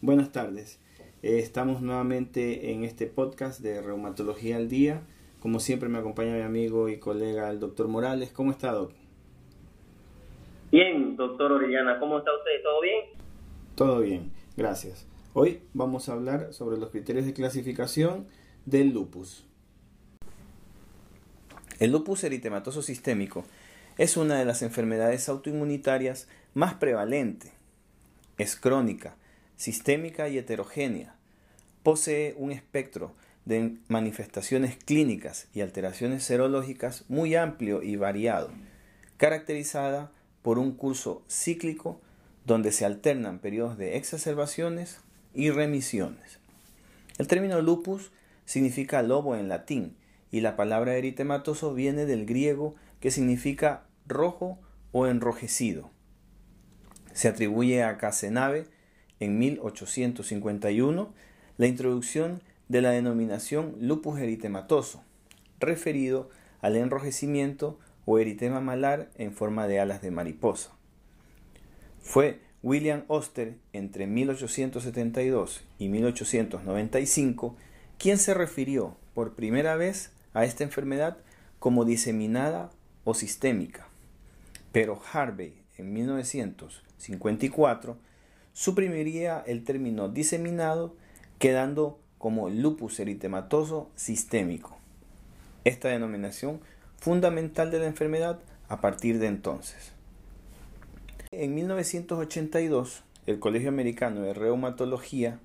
Buenas tardes. Eh, estamos nuevamente en este podcast de Reumatología al Día. Como siempre me acompaña mi amigo y colega el doctor Morales. ¿Cómo está, doctor? Bien, doctor Orellana. ¿Cómo está usted? ¿Todo bien? Todo bien, gracias. Hoy vamos a hablar sobre los criterios de clasificación del lupus. El lupus eritematoso sistémico es una de las enfermedades autoinmunitarias más prevalente. Es crónica, sistémica y heterogénea. Posee un espectro de manifestaciones clínicas y alteraciones serológicas muy amplio y variado, caracterizada por un curso cíclico donde se alternan periodos de exacerbaciones y remisiones. El término lupus significa lobo en latín y la palabra eritematoso viene del griego que significa rojo o enrojecido. Se atribuye a Casenave en 1851 la introducción de la denominación lupus eritematoso, referido al enrojecimiento o eritema malar en forma de alas de mariposa. Fue William Oster entre 1872 y 1895 quien se refirió por primera vez a esta enfermedad como diseminada o sistémica. Pero Harvey en 1954 suprimiría el término diseminado quedando como lupus eritematoso sistémico. Esta denominación fundamental de la enfermedad a partir de entonces. En 1982, el Colegio Americano de Reumatología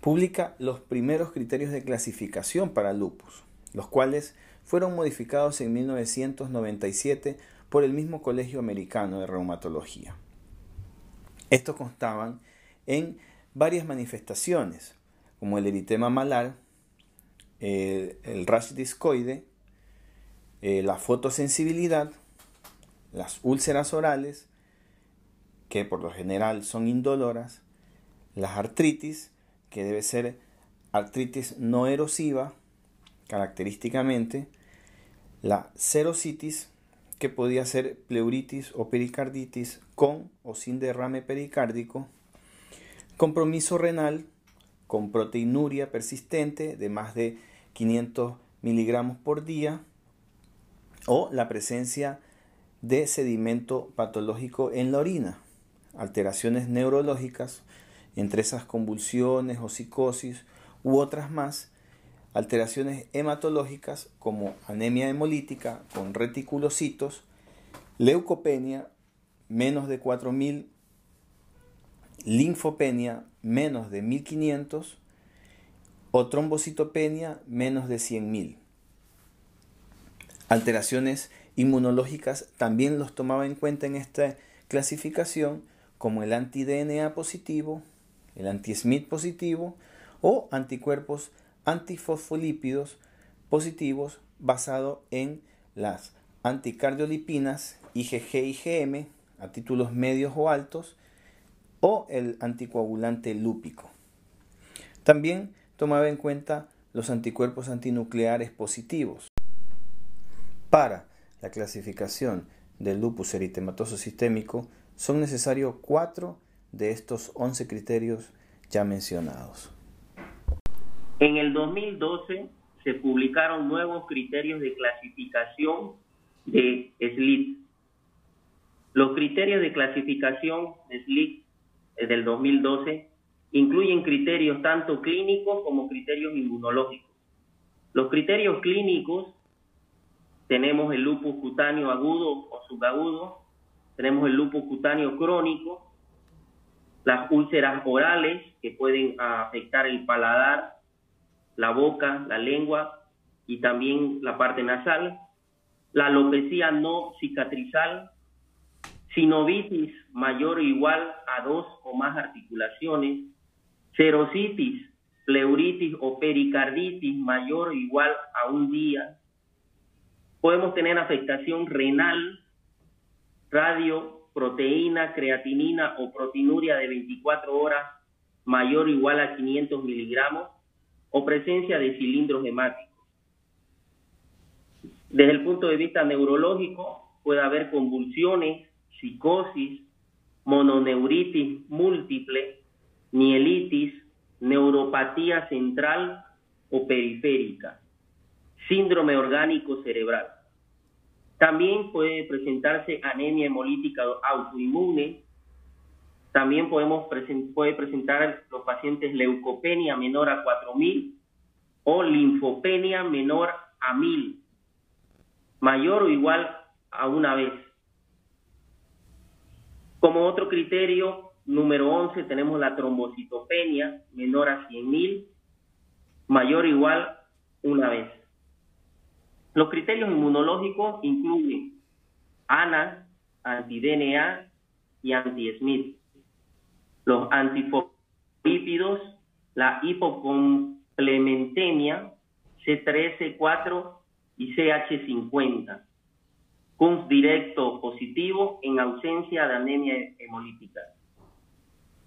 publica los primeros criterios de clasificación para lupus, los cuales fueron modificados en 1997 por el mismo Colegio Americano de Reumatología. Estos constaban en varias manifestaciones, como el eritema malar, el rash discoide, eh, la fotosensibilidad, las úlceras orales, que por lo general son indoloras, las artritis, que debe ser artritis no erosiva, característicamente, la serositis, que podía ser pleuritis o pericarditis con o sin derrame pericárdico, compromiso renal con proteinuria persistente de más de 500 miligramos por día o la presencia de sedimento patológico en la orina, alteraciones neurológicas, entre esas convulsiones o psicosis u otras más, alteraciones hematológicas como anemia hemolítica con reticulocitos, leucopenia menos de 4000, linfopenia menos de 1500 o trombocitopenia menos de 100.000. Alteraciones inmunológicas también los tomaba en cuenta en esta clasificación como el anti-DNA positivo, el anti-SMIT positivo o anticuerpos antifosfolípidos positivos basado en las anticardiolipinas IgG IgM a títulos medios o altos o el anticoagulante lúpico. También tomaba en cuenta los anticuerpos antinucleares positivos. Para la clasificación del lupus eritematoso sistémico son necesarios cuatro de estos 11 criterios ya mencionados. En el 2012 se publicaron nuevos criterios de clasificación de SLIT. Los criterios de clasificación de eh, del 2012 incluyen criterios tanto clínicos como criterios inmunológicos. Los criterios clínicos tenemos el lupus cutáneo agudo o subagudo, tenemos el lupus cutáneo crónico, las úlceras orales que pueden afectar el paladar, la boca, la lengua y también la parte nasal, la alopecia no cicatrizal, sinovitis mayor o igual a dos o más articulaciones, serositis, pleuritis o pericarditis mayor o igual a un día. Podemos tener afectación renal, radio, proteína, creatinina o proteinuria de 24 horas mayor o igual a 500 miligramos o presencia de cilindros hemáticos. Desde el punto de vista neurológico, puede haber convulsiones, psicosis, mononeuritis múltiple, mielitis, neuropatía central o periférica, síndrome orgánico cerebral. También puede presentarse anemia hemolítica autoinmune. También podemos puede presentar los pacientes leucopenia menor a 4000 o linfopenia menor a 1000, mayor o igual a una vez. Como otro criterio, número 11, tenemos la trombocitopenia menor a 100.000, mayor o igual una vez. Los criterios inmunológicos incluyen ANA, anti-DNA y anti-SMIT. Los antifosfolípidos, la hipocomplementemia, C3, C4 y CH50. CUNF directo positivo en ausencia de anemia hemolítica.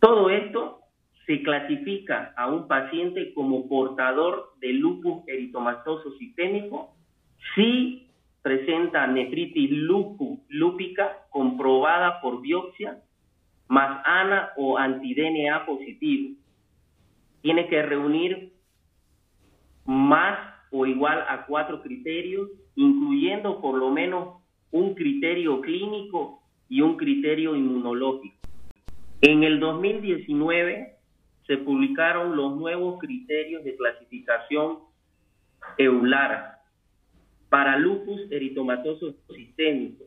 Todo esto se clasifica a un paciente como portador de lupus eritomatoso sistémico si presenta nefritis lupus, lúpica comprobada por biopsia más ANA o anti-DNA positivo. Tiene que reunir más o igual a cuatro criterios, incluyendo por lo menos un criterio clínico y un criterio inmunológico. En el 2019 se publicaron los nuevos criterios de clasificación EULAR para lupus eritomatoso sistémico.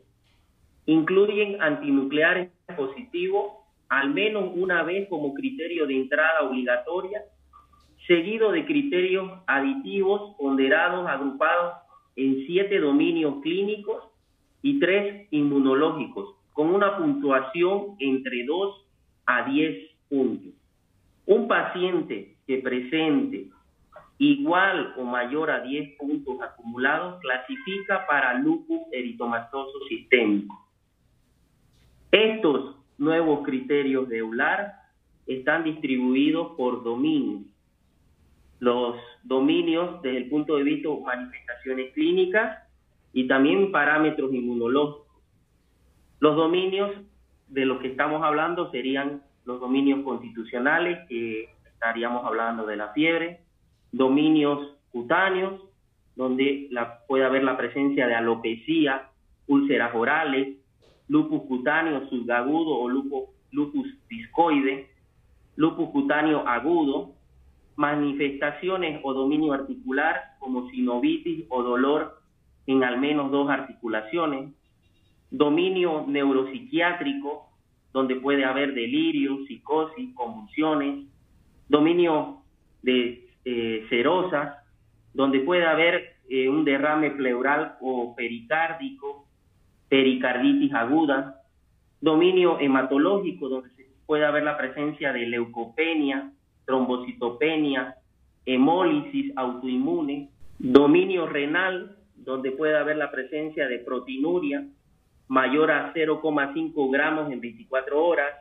Incluyen antinucleares positivos al menos una vez como criterio de entrada obligatoria, seguido de criterios aditivos ponderados agrupados en siete dominios clínicos y tres inmunológicos, con una puntuación entre 2 a 10 puntos. Un paciente que presente igual o mayor a 10 puntos acumulados clasifica para lupus eritomatoso sistémico. Estos nuevos criterios de EULAR están distribuidos por dominios. Los dominios desde el punto de vista de manifestaciones clínicas y también parámetros inmunológicos. Los dominios de los que estamos hablando serían los dominios constitucionales, que estaríamos hablando de la fiebre, dominios cutáneos, donde la, puede haber la presencia de alopecia, úlceras orales, lupus cutáneo subagudo o lupus, discoide, lupus cutáneo agudo, manifestaciones o dominio articular como sinovitis o dolor en al menos dos articulaciones, dominio neuropsiquiátrico, donde puede haber delirio, psicosis, convulsiones, dominio de eh, serosas, donde puede haber eh, un derrame pleural o pericárdico, pericarditis aguda, dominio hematológico, donde puede haber la presencia de leucopenia, trombocitopenia, hemólisis autoinmune, dominio renal, donde puede haber la presencia de proteinuria mayor a 0,5 gramos en 24 horas,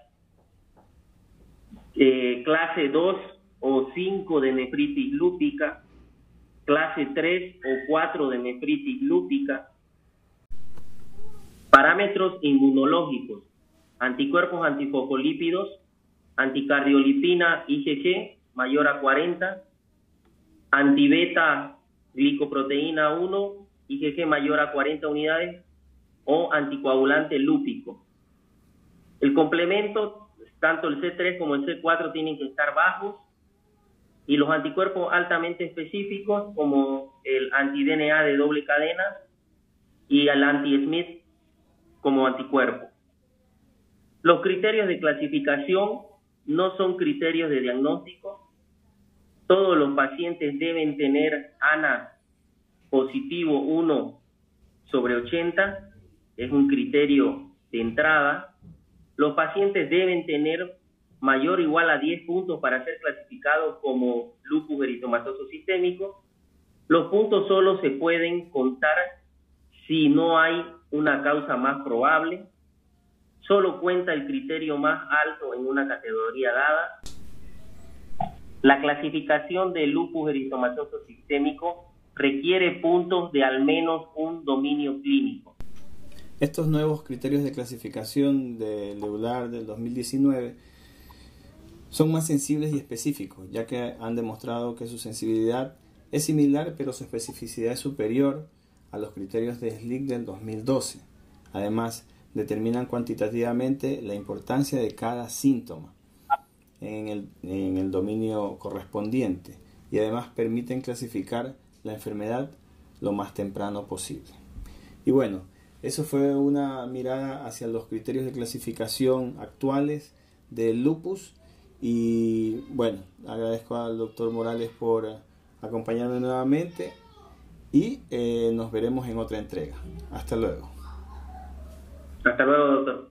eh, clase 2 o 5 de nefritis lúpica, clase 3 o 4 de nefritis lúpica, parámetros inmunológicos, anticuerpos antifosfolípidos, anticardiolipina IgG mayor a 40, antibeta glicoproteína 1 IgG mayor a 40 unidades o anticoagulante lúpico. El complemento, tanto el C3 como el C4 tienen que estar bajos y los anticuerpos altamente específicos como el anti-DNA de doble cadena y el anti-Smith como anticuerpo. Los criterios de clasificación no son criterios de diagnóstico. Todos los pacientes deben tener ANA positivo 1 sobre 80, es un criterio de entrada. Los pacientes deben tener mayor o igual a 10 puntos para ser clasificados como lupus eritomatoso sistémico. Los puntos solo se pueden contar si no hay una causa más probable. Solo cuenta el criterio más alto en una categoría dada. La clasificación de lupus eritomatoso sistémico requiere puntos de al menos un dominio clínico. Estos nuevos criterios de clasificación del EULAR del 2019 son más sensibles y específicos, ya que han demostrado que su sensibilidad es similar pero su especificidad es superior a los criterios de SLIC del 2012. Además, determinan cuantitativamente la importancia de cada síntoma en el, en el dominio correspondiente y además permiten clasificar la enfermedad lo más temprano posible. Y bueno, eso fue una mirada hacia los criterios de clasificación actuales del lupus y bueno, agradezco al doctor Morales por acompañarme nuevamente y eh, nos veremos en otra entrega. Hasta luego. Hasta luego, doctor.